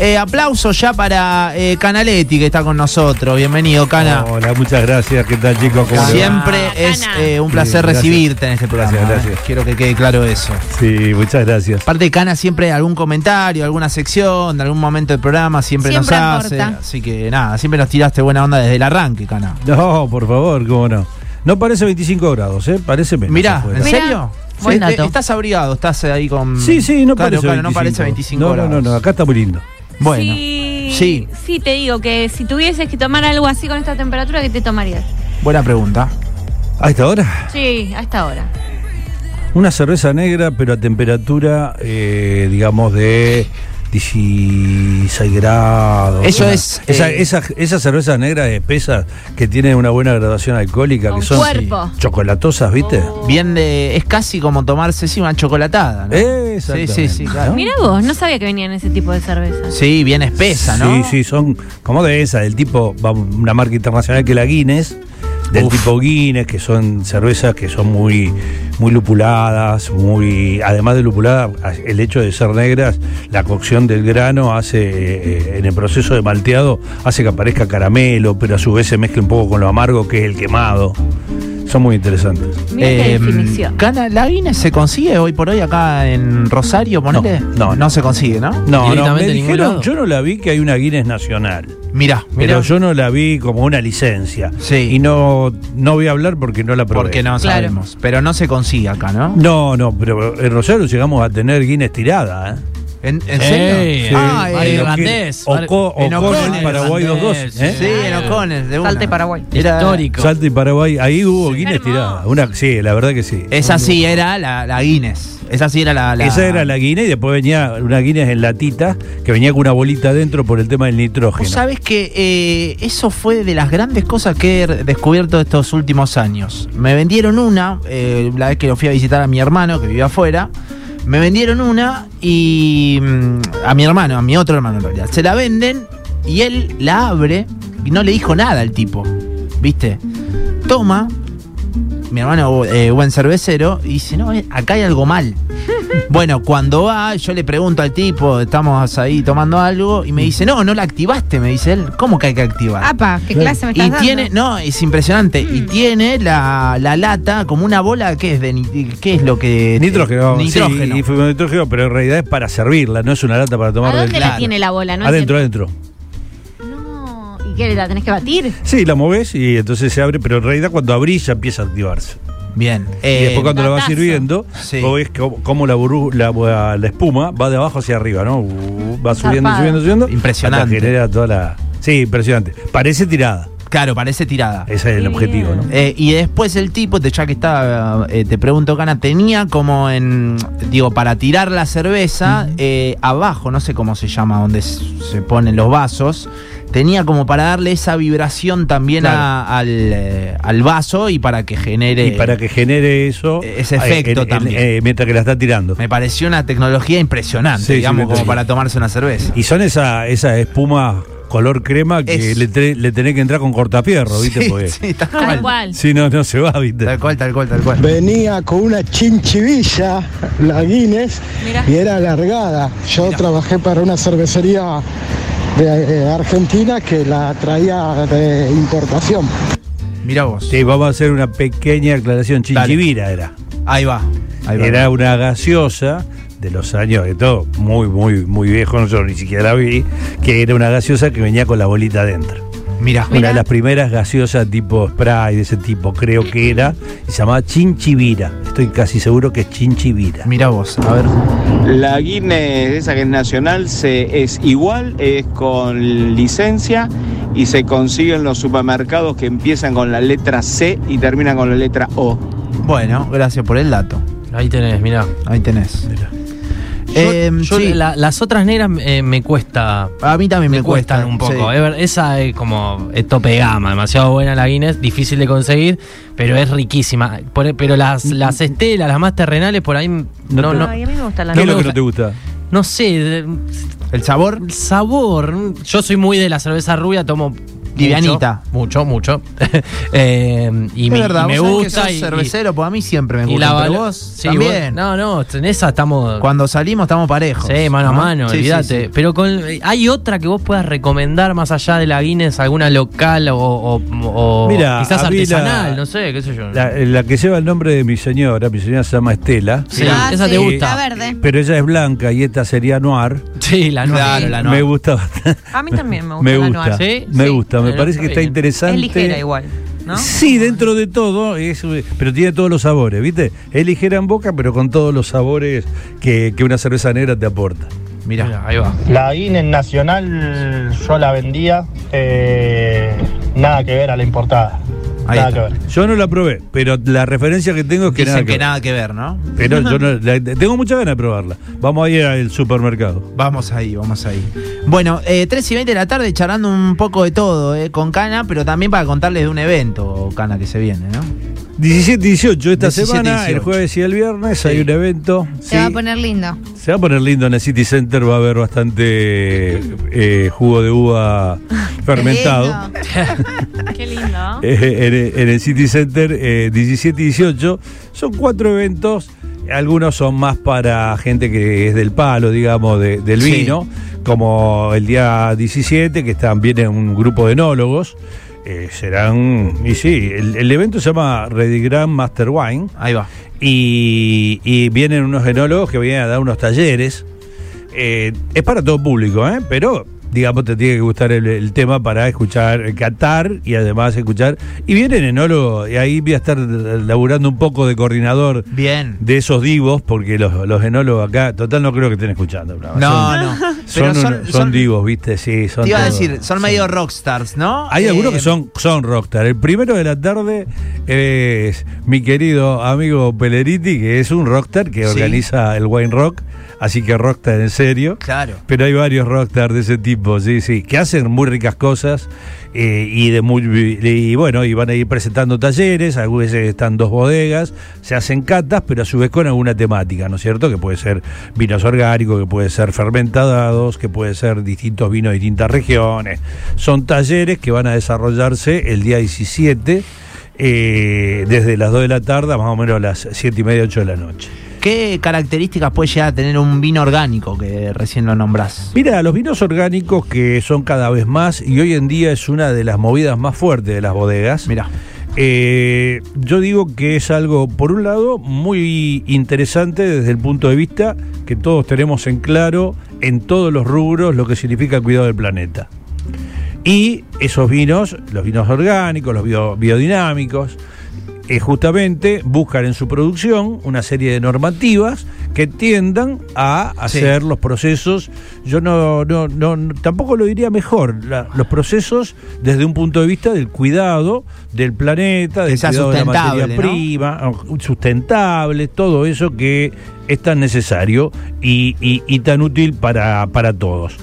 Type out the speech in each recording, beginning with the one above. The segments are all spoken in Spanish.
Eh, aplauso ya para eh, Canaletti que está con nosotros. Bienvenido, Cana. Hola, muchas gracias. ¿Qué tal, chicos? ¿Cómo? Siempre es eh, un placer Sí, recibirte en este programa. Gracias, ¿eh? gracias. Quiero que quede claro eso. Sí, muchas gracias. Aparte Cana, siempre algún comentario, alguna sección, de algún momento del programa, siempre, Siempre nos hace. Así que nada, siempre nos tiraste buena onda desde el arranque, Cana. No, por favor, cómo no. No parece 25 grados, ¿eh? Parece menos. Mirá, afuera. ¿en serio? buen Sí, dato. Estás abrigado, estás ahí con. Sí, sí, no Claro, parece claro, 25. no parece 25 no, grados. No, no, no, acá está muy lindo. Bueno. Sí, Sí. sí, te digo que si tuvieses que tomar algo así con esta temperatura, ¿qué te tomarías? Buena pregunta. ¿A esta hora? Sí, hasta ahora. Una cerveza negra, pero a temperatura, eh, digamos, de 16 grados. Eso Una- es, Esa, eh, esa, esas cervezas negras espesas que tienen una buena graduación alcohólica, que son cuerpo. chocolatosas, ¿viste? Oh. Bien de. Es casi como tomarse sí, una chocolatada, ¿no? Sí, sí, sí, claro. Mira vos, no sabía que venían ese tipo de cervezas. Sí, bien espesa, ¿no? Sí, sí, son como de esa, del tipo, una marca internacional que la Guinness, del Uf. tipo Guinness, que son cervezas que son muy, muy lupuladas, muy, además de lupulada, el hecho de ser negras, la cocción del grano hace, eh, en el proceso de malteado, hace que aparezca caramelo, pero a su vez se mezcla un poco con lo amargo que es el quemado. Son muy interesantes. Mira qué Eh, definición. Cana, ¿La Guinness se consigue hoy por hoy acá en Rosario, ponele? No, no. no se consigue, ¿no? No, no, Directamente me en ningún dijeron, lado. yo no la vi que hay una Guinness nacional. Mirá, Pero mirá. yo no la vi como una licencia. Sí. Y no, no voy a hablar porque no la probé. Porque no Claro. sabemos. Pero no se consigue acá, ¿no? No, no, pero en Rosario llegamos a tener Guinness tirada, ¿eh? ¿En, en serio? Ey, Ah, eh, irlandés. Oco, En Ocon, O'Connell, Paraguay 2-2. irlandés, ¿eh? Sí, en O'Connell, de una. Y Paraguay. Era- Histórico. Salta y Paraguay, ahí hubo Guinness Hermoso. tirada. Una, sí, la verdad que sí. Esa sí era la, la Guinness. Esa sí era la. la- Esa era la Guinness y después venía una Guinness en latita que venía con una bolita adentro por el tema del nitrógeno. Vos sabés que eh, eso fue de las grandes cosas que he descubierto estos últimos años. Me vendieron una, eh, la vez que lo fui a visitar a mi hermano que vivía afuera. Me vendieron una y. mm, a mi hermano, a mi otro hermano en realidad. Se la venden y él la abre y no le dijo nada al tipo. ¿Viste? Toma. Mi hermano, eh, buen cervecero, y dice: No, eh, acá hay algo mal. Bueno, cuando va, yo le pregunto al tipo, estamos ahí tomando algo, y me dice, no, no la activaste, me dice él. ¿Cómo que hay que activar? Apa, ¿qué clase me estás y dando? tiene, no, es impresionante. Y tiene la, la lata como una bola, ¿qué es? De, ¿Qué es lo que. Nitrógeno. Nitrógeno. Sí, y fue nitrógeno, pero en realidad es para servirla, no es una lata para tomar ¿A del dónde claro. la tiene la bola? No Adentro, adentro. No. ¿Y qué? ¿La tenés que batir? Sí, la moves y entonces se abre, pero en realidad cuando abrís ya empieza a activarse. Bien. y eh, después cuando la vas sirviendo, Sí. vos ves cómo, la, la, la espuma va de abajo hacia arriba, ¿no? Va subiendo, Zarpado. subiendo, subiendo. Impresionante. hasta genera toda la... Sí, impresionante. Parece tirada. Claro, parece tirada. Ese es el objetivo. ¿no? Eh, y después el tipo, ya que está, eh, te pregunto, Cana, tenía como en, digo, para tirar la cerveza, eh, abajo, no sé cómo se llama, donde se ponen los vasos, tenía como para darle esa vibración también a- al, eh, al vaso y para que genere... y para que genere eso... ese eh, efecto en- en- también. eh, mientras que la está tirando. Me pareció una tecnología impresionante, Sí, digamos, como para tomarse una cerveza. Y son esa, esa espuma color crema que Es- le, le tenés que entrar con cortapierro, ¿viste? Sí, Porque sí, tal Tal cual. si no, no se va, ¿viste? Tal cual, tal cual, tal cual. Venía con una chinchivilla, la Guinness, y era alargada. Yo trabajé para una cervecería de Argentina que la traía de importación. Mira vos. Sí, vamos a hacer una pequeña aclaración. Dale. Chinchivira era. Ahí va. Ahí va. Era una gaseosa de los años de todo, muy, muy, muy viejo, nosotros ni siquiera la vi, que era una gaseosa que venía con la bolita adentro. Mira. Una de las primeras gaseosas tipo spray de ese tipo, creo que era, y se llamaba Chinchivira. Estoy casi seguro que es Chinchivira. Mira vos, a ver. La Guinness, esa que es nacional, se, es igual, es con licencia y se consigue en los supermercados que empiezan con la letra C y terminan con la letra O. Bueno, gracias por el dato. Ahí tenés, mirá. Ahí tenés. Yo- Em, yo sí. la- las otras negras eh, me cuesta. A mí también me, Me cuestan un poco. sí. Esa es como es tope de gama, demasiado buena la Guinness, difícil de conseguir, pero es riquísima. Por- pero las, las estelas, las más terrenales, por ahí no, no, no, Ay, a mí me gusta la ¿Qué es lo que gusta. no te gusta? sé, de- ¿El sabor? el sabor. Yo soy muy de la cerveza rubia, tomo Livianita. Mucho, mucho. Eh, y es me, verdad, y me que gusta. sos y- cervecero, pues a mí siempre me y, gusta. la pero vos sí, también. vos- no, no, en esa estamos. Cuando salimos estamos parejos. Sí, mano a ¿no? mano, Sí, olvídate. sí. Pero con, ¿hay otra que vos puedas recomendar más allá de la Guinness, alguna local o, o- o Mira, quizás la- artesanal? no sé, qué sé yo. La, la que lleva el nombre de mi señora, mi señora se llama Estela. Sí, Ah, esa sí, te gusta. La verde. Pero ella es blanca y esta sería noir. Sí, la. Claro, la Me noir. gusta bastante. A mí también me gusta Me la gusta, noir. ¿Sí? me Sí. gusta, me parece que está interesante. Es ligera igual, ¿no? Sí, dentro de todo, es, pero tiene todos los sabores, ¿viste? Es ligera en boca, pero con todos los sabores que, que una cerveza negra te aporta. Mirá. Mira, ahí va. La Guinness Nacional yo la vendía, eh, nada que ver a la importada. Ahí nada está. que ver. Yo no la probé, pero la referencia que tengo es que Dicen nada que, que ver. nada que ver, ¿no? Pero yo no- la- tengo muchas ganas de probarla. Vamos a ir al supermercado. Vamos ahí, vamos ahí. Bueno, eh, 3 y 20 de la tarde charlando un poco de todo eh, con Cana, pero también para contarles de un evento, Cana, que se viene, ¿no? 17 y 18 esta 17 y semana, el 18. jueves y el viernes hay un evento. Se Sí. va a poner lindo. Se va a poner lindo en el City Center, va a haber bastante eh, jugo de uva fermentado. Lindo. Qué lindo. Eh, en, en el City Center, eh, 17 y 18. Son cuatro eventos. Algunos son más para gente que es del palo, digamos, de- del Sí. vino, como el día 17, que están, viene un grupo de enólogos. Eh, serán, y sí, el, el evento se llama Ready Grand Master Wine. Ahí va. Y, y vienen unos enólogos que vienen a dar unos talleres. Eh, es para todo público, ¿eh? pero digamos te tiene que gustar el, el tema para escuchar, eh, catar y además escuchar. Y vienen enólogos, y ahí voy a estar laburando un poco de coordinador Bien. de esos divos, porque los, los enólogos acá, total no creo que estén escuchando. No, no. Son, Pero son, son divos, ¿viste? Sí, son Te iba a decir, son medio rockstars, ¿no? hay Eh, algunos que son, son rockstar. El primero de la tarde es mi querido amigo Peleriti, que es un rockstar que Sí. organiza el Wine Rock, así que rockstar en serio. Claro. Pero hay varios rockstars de ese tipo, sí, sí, que hacen muy ricas cosas eh, y de muy bueno, y van a ir presentando talleres, a veces están dos bodegas, se hacen catas, pero a su vez con alguna temática, ¿no es cierto? Que puede ser vinos orgánicos, que puede ser fermentados, que puede ser distintos vinos de distintas regiones. Son talleres que van a desarrollarse el día 17. eh, desde las 2 de la tarde más o menos a las 7 y media, 8 de la noche. ¿Qué características puede llegar a tener un vino orgánico que recién lo nombrás? Mira, los vinos orgánicos que son cada vez más y hoy en día es una de las movidas más fuertes de las bodegas. Mirá. Eh, yo digo que es algo, por un lado, muy interesante desde el punto de vista que todos tenemos en claro en todos los rubros lo que significa cuidado del planeta. Y esos vinos, los vinos orgánicos, los bio- biodinámicos, eh, justamente buscan en su producción una serie de normativas que tiendan a Sí. hacer los procesos, yo no, no, no- no- tampoco lo diría mejor, la- los procesos desde un punto de vista del cuidado del planeta, del cuidado de la materia ¿no? prima, o- sustentable, todo eso que es tan necesario y, y- y tan útil para, para todos.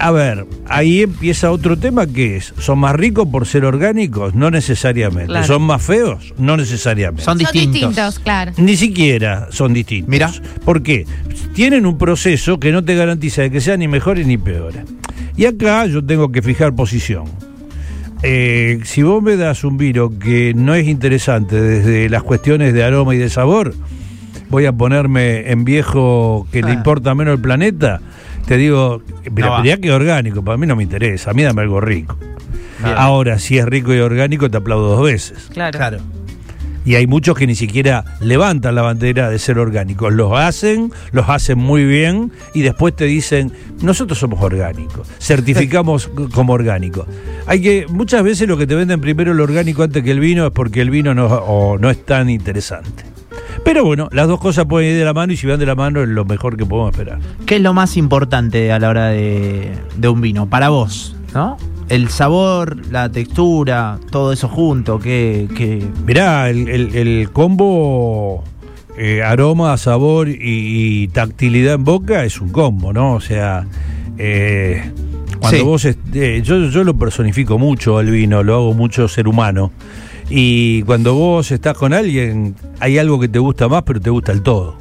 A ver, ahí empieza otro tema que es, ¿son más ricos por ser orgánicos? No necesariamente. Claro. ¿Son más feos? No necesariamente. Son Son distintos. distintos, claro. Ni siquiera son distintos. Mirá. ¿Por qué? Tienen un proceso que no te garantiza de que sean ni mejores ni peores. Y acá yo tengo que fijar posición. Eh, si vos me das un vino que no es interesante desde las cuestiones de aroma y de sabor, voy a ponerme en viejo que le Ah. importa menos el planeta, te digo, pero No mirá que orgánico, para mí no me interesa, a mí dame algo rico. Bien. Ahora, si es rico y orgánico, te aplaudo dos veces. Claro. Claro. Y hay muchos que ni siquiera levantan la bandera de ser orgánicos. Los hacen, los hacen muy bien y después te dicen, nosotros somos orgánicos, certificamos como orgánicos. Hay que, muchas veces lo que te venden primero el orgánico antes que el vino es porque el vino no, o no es tan interesante. Pero bueno, las dos cosas pueden ir de la mano y si van de la mano es lo mejor que podemos esperar. ¿Qué es lo más importante a la hora de, de un vino? Para vos, ¿no? El sabor, la textura, todo eso junto, que... que... Mirá, el, el- el combo eh, aroma, sabor y, y tactilidad en boca es un combo, ¿no? O sea, eh, cuando Sí. vos... eh, yo, yo lo personifico mucho el vino, lo hago mucho ser humano. Y cuando vos estás con alguien, hay algo que te gusta más, pero te gusta el todo.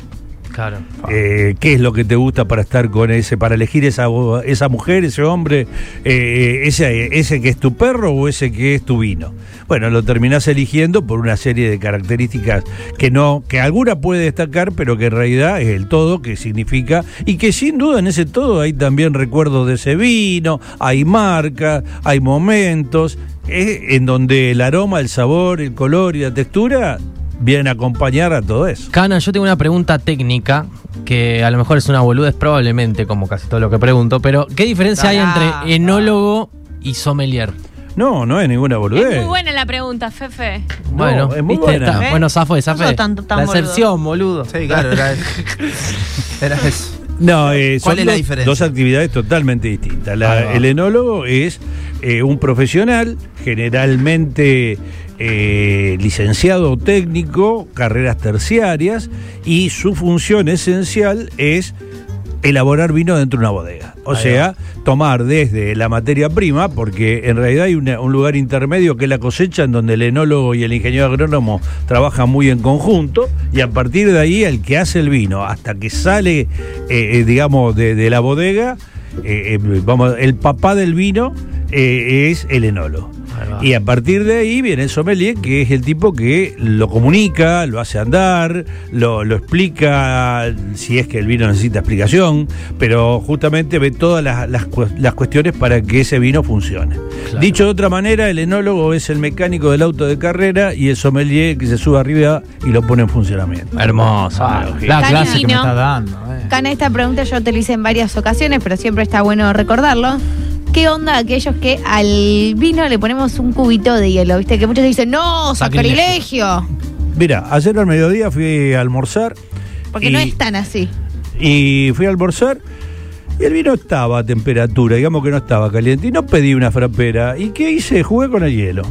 Claro. Eh, ¿Qué es lo que te gusta para estar con ese, para elegir esa, esa mujer, ese hombre, eh, ese, ese que es tu perro o ese que es tu vino? Bueno, lo terminás eligiendo por una serie de características que no, que alguna puede destacar, pero que en realidad es el todo, que significa, y que sin duda en ese todo hay también recuerdos de ese vino, hay marcas, hay momentos, eh, en donde el aroma, el sabor, el color y la textura vienen a acompañar a todo eso. Cana, yo tengo una pregunta técnica que a lo mejor es una boludez probablemente, como casi todo lo que pregunto, pero ¿qué diferencia hay entre enólogo y sommelier? No, no es ninguna boludez. Es muy buena la pregunta, Fefe. bueno, es muy ¿viste? buena. Está- ¿Eh? bueno, zafo, tan- tan la excepción, boludo. Sí, claro, era, era eso. No, eh, ¿Cuál son es la dos- diferencia? Dos actividades totalmente distintas. La- el enólogo es eh, un profesional, generalmente eh, licenciado o técnico, carreras terciarias, y su función esencial es elaborar vino dentro de una bodega. O Ahí sea, tomar desde la materia prima, porque en realidad hay una- un lugar intermedio que es la cosecha, en donde el enólogo y el ingeniero agrónomo trabajan muy en conjunto, y a partir de ahí el que hace el vino, hasta que sale, eh, eh, digamos, de, de la bodega, eh, vamos, el papá del vino es el enólogo. Y a partir de ahí viene el sommelier, que es el tipo que lo comunica, lo hace andar, lo, lo explica, si es que el vino necesita explicación, pero justamente ve todas las, las cu- las cuestiones para que ese vino funcione. Claro. Dicho de otra manera, el enólogo es el mecánico del auto de carrera y el sommelier que se sube arriba y lo pone en funcionamiento. Hermoso. Ah, la Cana clase que me estás dando. eh. Cana, esta pregunta yo te la hice en varias ocasiones, pero siempre está bueno recordarlo. ¿Qué onda aquellos que al vino le ponemos un cubito de hielo? ¿Viste? Que muchos dicen, no, Sacrilegio. Mira, ayer al mediodía fui a almorzar. Porque y- no es tan así. Y fui a almorzar y el vino estaba a temperatura, digamos que no estaba caliente. Y no pedí una frapera. ¿Y qué hice? Jugué con el hielo.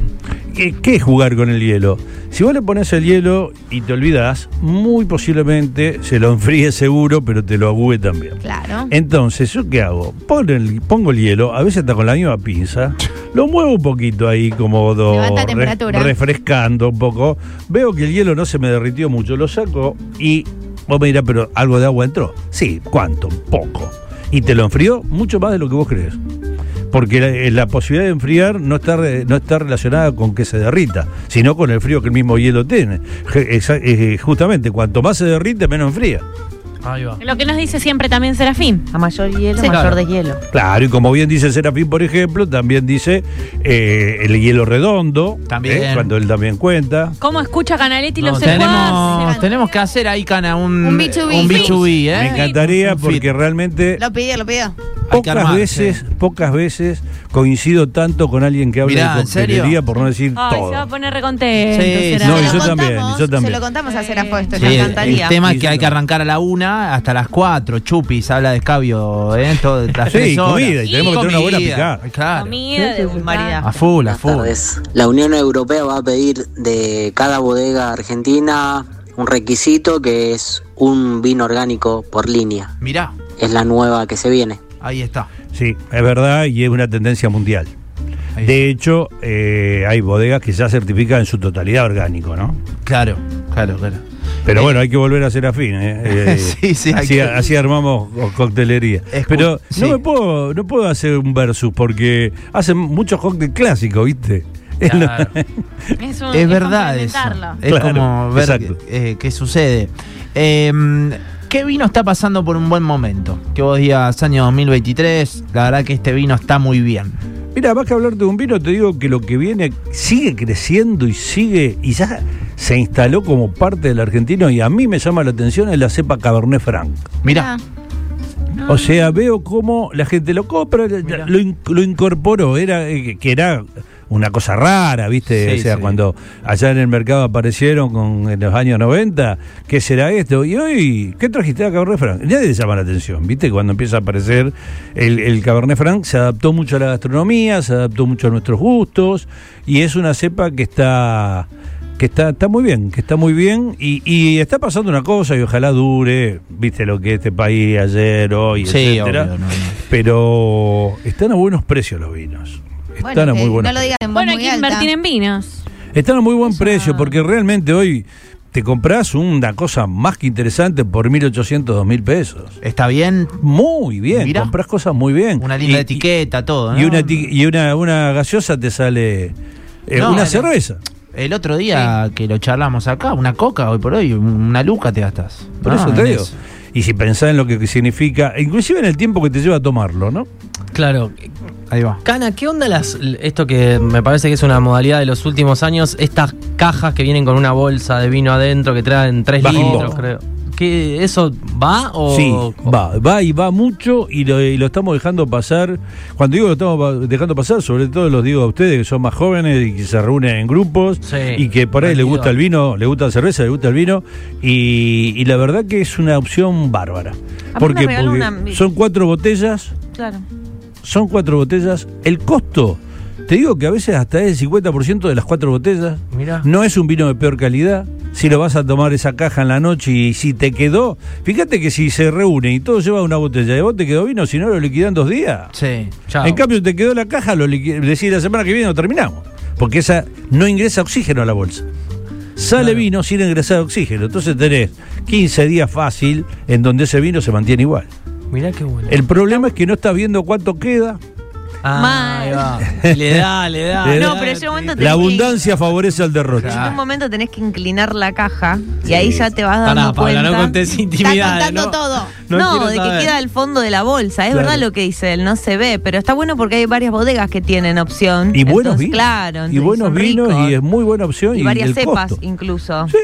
¿Qué, qué es jugar con el hielo? Si vos le pones el hielo y te olvidás, muy posiblemente se lo enfríe seguro, pero te lo agüe también. Claro. Entonces, ¿yo qué hago? El- pongo el hielo, a veces está con la misma pinza, lo muevo un poquito ahí como do- re- temperatura. refrescando un poco. Veo que el hielo no se me derritió mucho, lo saco y vos me dirás, pero algo de agua entró. Sí, ¿cuánto? Poco. Y te lo enfrió mucho más de lo que vos crees. Porque la, eh, la posibilidad de enfriar no está, no está relacionada con que se derrita, sino con el frío que el mismo hielo tiene. Eh, justamente, cuanto más se derrite, menos enfría. Ahí va. Lo que nos dice siempre también Serafín. A mayor hielo, Sí. mayor Claro. deshielo. Claro, y como bien dice Serafín, por ejemplo, también dice eh, el hielo redondo, También. ¿eh? cuando él también cuenta. ¿Cómo escucha Canaletti No, los Tenemos, secuaces? tenemos que hacer ahí, Cana, un, Un B2B. un B2B, ¿eh? Me encantaría Un fit. porque realmente Lo pidió, lo pidió. Hay que pocas armar, veces, sí. pocas veces coincido tanto con alguien que habla Mirá, de ¿en serio? coctelería, por no decir Ay, todo. se va a poner recontento. Sí. No, Se y lo yo también, y yo también. Se lo contamos a Serafo esto. Sí. Me el, encantaría. el tema es que hay que arrancar a la una hasta las cuatro. Chupis habla de escabio, ¿eh? Todo, las Sí, tres horas. comida, y tenemos que tener una buena picada. Claro. Comida de María. A full, a full. tardes. La Unión Europea va a pedir de cada bodega argentina un requisito que es un vino orgánico por línea. Mirá, Es la nueva que se viene. ahí está. Sí, es verdad y es una tendencia mundial. De hecho, eh, hay bodegas que ya certifican en su totalidad orgánico, ¿no? Claro, claro, claro. Pero Eh, bueno, hay que volver a ser afín, ¿eh? Eh, Sí, sí, así, que- así armamos co- coctelería. Escu- Pero sí. no me puedo, no puedo hacer un versus porque hacen muchos cócteles clásicos, ¿viste? Es lo- Claro. Es, un- Es verdad eso. Es Claro, como ver eh, qué sucede. Eh, ¿Qué vino está pasando por un buen momento? Que vos digas, año 2023, la verdad que este vino está muy bien. Mira, más que hablarte de un vino, te digo que lo que viene sigue creciendo y sigue, y ya se instaló como parte del argentino, y a mí me llama la atención es la cepa Cabernet Franc. Mirá, O sea, veo cómo la gente lo compra, lo, in- lo incorporó, era eh, que era una cosa rara, ¿viste? Sí, o sea, sí. cuando allá en el mercado aparecieron con, en los años 90, ¿qué será esto? Y hoy, ¿qué trajiste a Cabernet Franc? Nadie le llama la atención, ¿viste? Cuando empieza a aparecer el, el Cabernet Franc, se adaptó mucho a la gastronomía, se adaptó mucho a nuestros gustos, y es una cepa que está que está, está muy bien, que está muy bien y, y está pasando una cosa y ojalá dure, viste lo que es este país ayer, hoy, sí, etcétera. obvio, no, no. Pero están a buenos precios los vinos. Están Bueno, a muy buenos no lo digas en voz Bueno, hay que invertir en vinos. Están a muy buen Eso- precio porque realmente hoy te compras una cosa más que interesante por 1.800, 2.000 pesos. ¿Está bien? Muy bien, Mirá. compras cosas muy bien. Una linda Y- etiqueta, todo, ¿no? Y, una, y una, una gaseosa te sale eh, No, una cerveza. El otro día que lo charlamos acá, una coca hoy por hoy, una luca te gastas. Por No, eso te digo. Y si pensás en lo que significa, inclusive en el tiempo que te lleva a tomarlo, ¿no? Claro. Ahí va. Cana, ¿qué onda las, esto que me parece que es una modalidad de los últimos años? Estas cajas que vienen con una bolsa de vino adentro que traen 3 Bajín litros, creo. ¿Qué, ¿Eso va o...? Sí, va, va y va mucho y lo, y lo estamos dejando pasar. Cuando digo lo estamos dejando pasar, sobre todo los digo a ustedes que son más jóvenes y que se reúnen en grupos Sí, y que por ahí les gusta el vino, les gusta la cerveza, les gusta el vino y, y la verdad que es una opción bárbara. Porque, regaló porque una- son cuatro botellas, Claro. son cuatro botellas. El costo, te digo que a veces hasta es el 50% de las cuatro botellas. Mirá. No es un vino de peor calidad. Si lo vas a tomar esa caja en la noche y si te quedó, fíjate que si se reúne y todos llevan una botella y vos te quedó vino, si no lo liquidan dos días. Sí. Chao. En cambio, te quedó la caja, lo decís la semana que viene lo terminamos. Porque esa no ingresa oxígeno a la bolsa. Sale Claro. vino sin ingresar oxígeno. Entonces tenés 15 días fácil en donde ese vino se mantiene igual. Mirá qué bueno. El problema es que no estás viendo cuánto queda. Ah, ahí va. Le da, le da. Le le da. No, da, pero llega un momento La que- abundancia favorece al derroche. En un momento tenés que inclinar la caja y ahí ya te vas Pará, dando Paula, cuenta. no contés Está intimidades, contando ¿no? todo. No No, quiero de saber. que queda al fondo de la bolsa. Es Claro. verdad lo que dice él, no se ve, pero está bueno porque hay varias bodegas que tienen opción. Y buenos Entonces, vinos. Claro, y entonces buenos son vinos ricos. y es muy buena opción. Y Y, varias el cepas costo. incluso. Sí.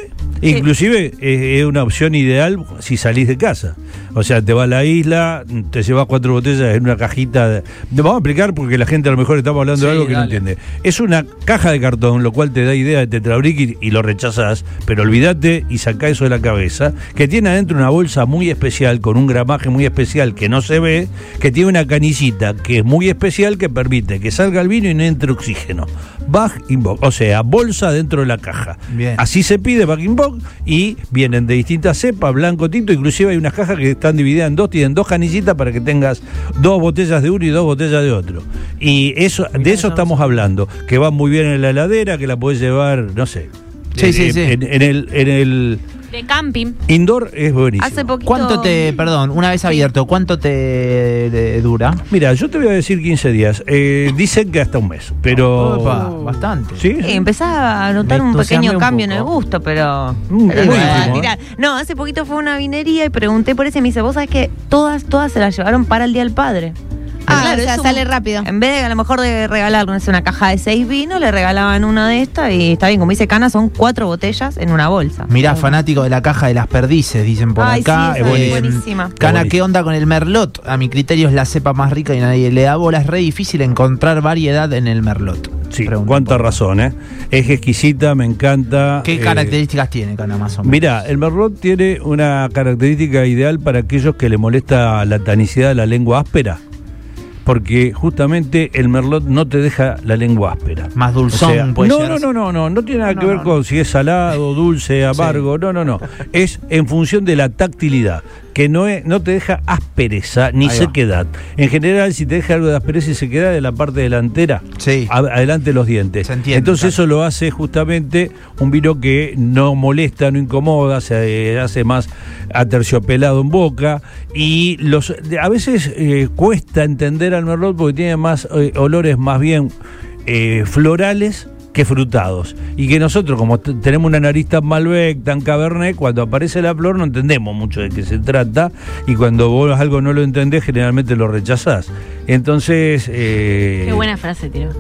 Inclusive eh, es una opción ideal si salís de casa. O sea, te vas a la isla, te llevas cuatro botellas en una cajita. De... Vamos a explicar porque la gente a lo mejor estamos hablando de algo que no entiende. Es una caja de cartón, lo cual te da idea de tetrabric y, y lo rechazás, pero olvídate y sacá eso de la cabeza, que tiene adentro una bolsa muy especial, con un gramaje muy especial que no se ve, que tiene una canicita que es muy especial que permite que salga el vino y no entre oxígeno. Bag in box, o sea, bolsa dentro de la caja. Bien. Así se pide back in box y vienen de distintas cepas, blanco, tinto, inclusive hay unas cajas que están divididas en dos, tienen dos canillitas para que tengas dos botellas de uno y dos botellas de otro. Y eso, de eso estamos hablando, que va muy bien en la heladera, que la puedes llevar, no sé. Sí, en, sí, sí. En, en el, en el De camping. indoor es buenísimo. Hace poquito. ¿Cuánto te, perdón, una vez abierto, cuánto te eh, dura? Mira, yo te voy a decir 15 días. Eh, dicen que hasta un mes, pero... Opa, bastante. ¿Sí? Sí, empezás a notar Me un pequeño un cambio en el gusto, pero. Mm, pero buenísimo, mirá. No, hace poquito fue a una vinería y pregunté por eso y me dice, vos sabés que todas, todas se las llevaron para el Día del Padre. Ah, Claro, o sea, un- sale rápido. En vez de a lo mejor de regalarle no sé, una caja de seis vinos, le regalaban una de estas y está bien, como dice Cana, son cuatro botellas en una bolsa. Mirá, fanático de la caja de las perdices, dicen por Ay, acá. sí, es Eh, buenísima. Cana. ¿qué onda con el merlot? A mi criterio es la cepa más rica y nadie le da bola. Es re difícil encontrar variedad en el merlot. Sí, Preguntan cuánta razón, ¿eh? Es exquisita, me encanta. ¿Qué eh, características tiene, Cana, más o menos? Mira, el merlot tiene una característica ideal para aquellos que le molesta la tanicidad de la lengua áspera. Porque justamente el merlot no te deja la lengua áspera. Más dulzón, O sea, puede no, ser. no, no, no, no, no tiene nada No, que ver no, con si es salado, dulce, amargo, no, no, no. Es en función de la tactilidad, que no, es, no te deja aspereza ni Ahí va. sequedad. En general, si te deja algo de aspereza y sequedad de la parte delantera, Sí. a- adelante de los dientes. Se entiende, Entonces claro. eso lo hace justamente un vino que no molesta, no incomoda, se hace más aterciopelado en boca y los a veces eh, cuesta entender al merlot porque tiene más eh, olores más bien eh, florales que frutados y que nosotros como tenemos una nariz tan Malbec, tan Cabernet, cuando aparece la flor no entendemos mucho de qué se trata y cuando vos algo no lo entendés generalmente lo rechazás. Entonces... eh, Qué buena frase, tiro.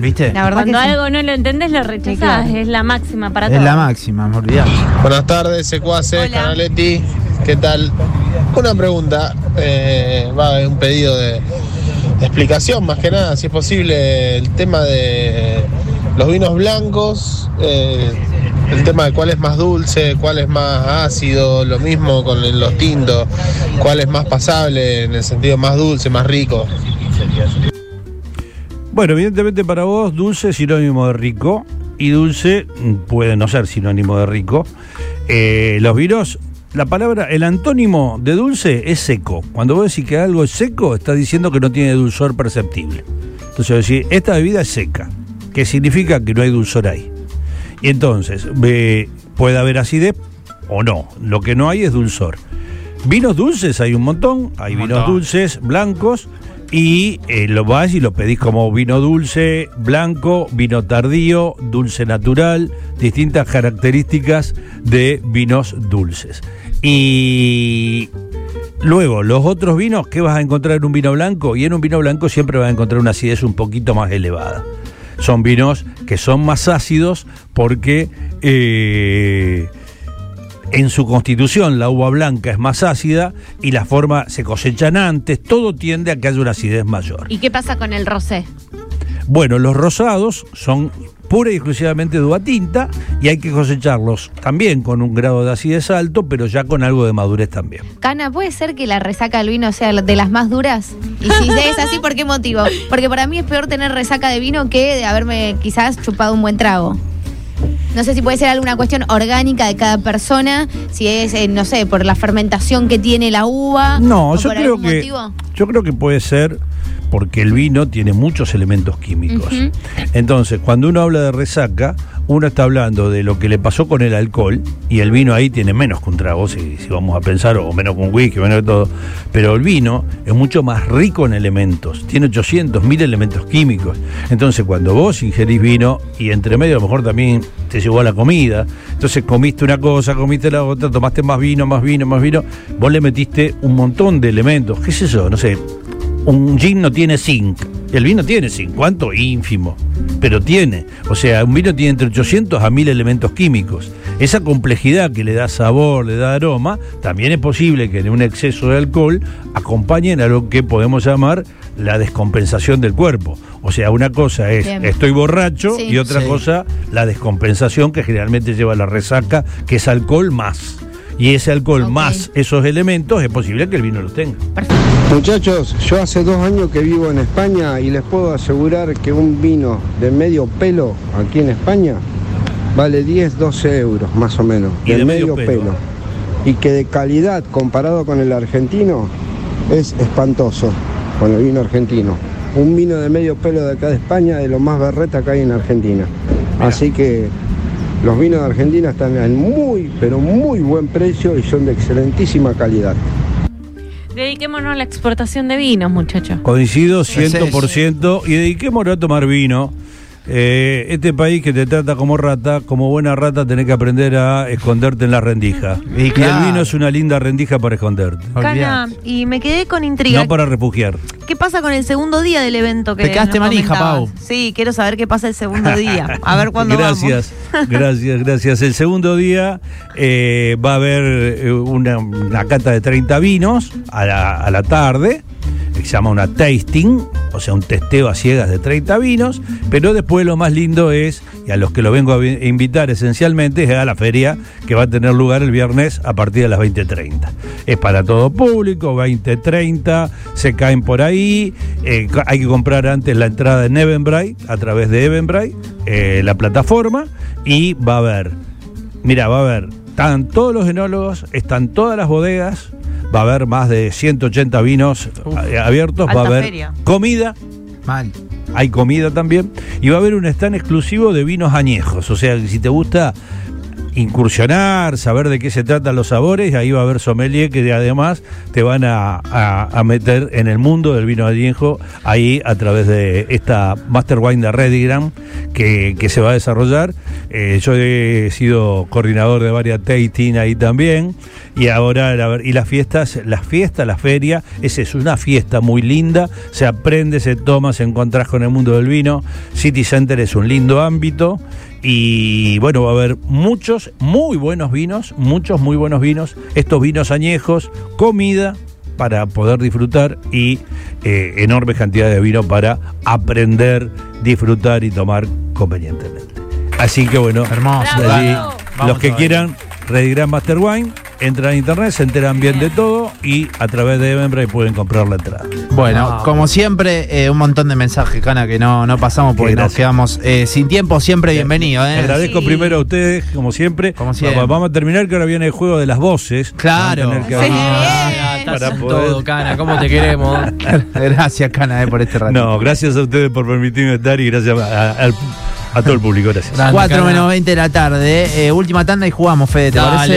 ¿Viste? La verdad Cuando que sí. algo no lo entendés, lo rechazás. Sí, claro. Es la máxima para Es todos. la máxima, me olvidás. Buenas tardes, secuaces. Canaletti. ¿Qué tal? Una pregunta, eh, va, un pedido de, de explicación más que nada, si es posible, el tema de los vinos blancos, eh, el tema de cuál es más dulce, cuál es más ácido, lo mismo con los tintos, cuál es más pasable en el sentido más dulce, más rico. Bueno, evidentemente para vos dulce es sinónimo de rico y dulce puede no ser sinónimo de rico. Eh, los vinos, la palabra, el antónimo de dulce es seco. Cuando vos decís que algo es seco, estás diciendo que no tiene dulzor perceptible. Entonces esta bebida es seca, que significa que no hay dulzor ahí. Y entonces, ve, puede haber acidez o no. Lo que no hay es dulzor. Vinos dulces hay un montón, hay Un vinos montón. dulces, blancos, y eh, lo vas y lo pedís como vino dulce, blanco, vino tardío, dulce natural, distintas características de vinos dulces. Y luego, los otros vinos, ¿qué vas a encontrar en un vino blanco? Y en un vino blanco siempre vas a encontrar una acidez un poquito más elevada. Son vinos que son más ácidos porque eh, en su constitución la uva blanca es más ácida y la forma se cosechan antes, todo tiende a que haya una acidez mayor. ¿Y qué pasa con el rosé? Bueno, los rosados son pura y exclusivamente de uva tinta y hay que cosecharlos también con un grado de acidez alto, pero ya con algo de madurez también. Cana, ¿puede ser que la resaca del vino sea de las más duras? Y si es así, ¿por qué motivo? Porque para mí es peor tener resaca de vino que de haberme quizás chupado un buen trago. No sé si puede ser alguna cuestión orgánica de cada persona, si es, eh, no sé, por la fermentación que tiene la uva. No, o yo por creo algún que motivo. yo creo que puede ser porque el vino tiene muchos elementos químicos. Entonces, cuando uno habla de resaca, uno está hablando de lo que le pasó con el alcohol, y el vino ahí tiene menos que un trago, si, si vamos a pensar, o menos que un whisky, menos que todo. Pero el vino es mucho más rico en elementos, tiene 800, 1000 elementos químicos. Entonces, cuando vos ingerís vino, y entre medio a lo mejor también te llegó a la comida, entonces comiste una cosa, comiste la otra, tomaste más vino, más vino, más vino, vos le metiste un montón de elementos, qué es eso, no sé, un gin no tiene zinc. El vino tiene zinc, ¿cuánto? Ínfimo. Pero tiene. O sea, un vino tiene entre 800 a 1000 elementos químicos. Esa complejidad que le da sabor, le da aroma, también es posible que en un exceso de alcohol acompañen a lo que podemos llamar la descompensación del cuerpo. O sea, una cosa es Bien. estoy borracho Sí. y otra Sí. cosa la descompensación que generalmente lleva a la resaca, que es alcohol más. Y ese alcohol más esos elementos es posible que el vino los tenga. Muchachos, yo hace dos años que vivo en España y les puedo asegurar que un vino de medio pelo aquí en España vale 10, 12 euros más o menos. Y de medio pelo. Y que de calidad comparado con el argentino es espantoso con el vino argentino. Un vino de medio pelo de acá de España de lo más berreta que hay en Argentina. Así que los vinos de Argentina están en muy, pero muy buen precio y son de excelentísima calidad. Dediquémonos a la exportación de vinos, muchachos. Coincido Ese es. 100% y dediquémonos a tomar vino. Eh, este país que te trata como rata, como buena rata tenés que aprender a esconderte en la rendija. Y Y, claro. el vino es una linda rendija para esconderte. Cana, y me quedé con intriga. No para refugiar. ¿Qué pasa con el segundo día del evento que Te quedaste nos manija? Pau. Sí, quiero saber qué pasa el segundo día. A ver cuándo gracias, gracias, gracias. El segundo día eh, va a haber eh, una, una cata de 30 vinos a la, a la tarde, se llama una tasting, o sea, un testeo a ciegas de 30 vinos, pero después lo más lindo es, y a los que lo vengo a vi- invitar esencialmente, es a la feria que va a tener lugar el viernes a partir de las 20.30. Es para todo público, 20.30, se caen por ahí, eh, hay que comprar antes la entrada en Eventbrite, a través de Eventbrite, eh, la plataforma, y va a haber, mira, va a haber, están todos los enólogos, están todas las bodegas, va a haber más de 180 vinos eh, abiertos, va a haber feria. comida, Mal. hay comida también, y va a haber un stand exclusivo de vinos añejos, o sea, si te gusta incursionar, saber de qué se tratan los sabores, ahí va a haber sommelier que además te van a, a- meter en el mundo del vino añejo, ahí a través de esta Master Wine de Redigram que, que se va a desarrollar. Eh, yo he sido coordinador de varias tasting ahí también, y ahora, la y las fiestas, las fiestas, la feria, es eso, una fiesta muy linda, se aprende, se toma, se encontrás con el mundo del vino. City Center es un lindo ámbito y bueno, va a haber muchos, muy buenos vinos, muchos muy buenos vinos, estos vinos añejos, comida para poder disfrutar y eh, enormes cantidades de vino para aprender, disfrutar y tomar convenientemente. Así que bueno, Hermoso. allí, los que quieran Redigram Master Wine, entran a internet, se enteran bien de todo y a través de Eventbrite pueden comprar la entrada. Bueno, Ah, como siempre, eh, un montón de mensajes, Cana, que no, no pasamos porque nos quedamos eh, sin tiempo. Siempre bienvenido, ¿eh? Agradezco Sí. primero a ustedes, como siempre. Como siempre. Va- Vamos a terminar que ahora viene el juego de las voces. Claro. Que Sí. Ah, Para poder- todo, Cana, ¿cómo te queremos? Gracias, Cana, eh, por este rato. No, gracias a ustedes por permitirme estar y gracias a- al, A todo el público, gracias. Grande, 4 Cana. menos 20 de la tarde. Eh, última tanda y jugamos, Fede, ¿te Dale. parece?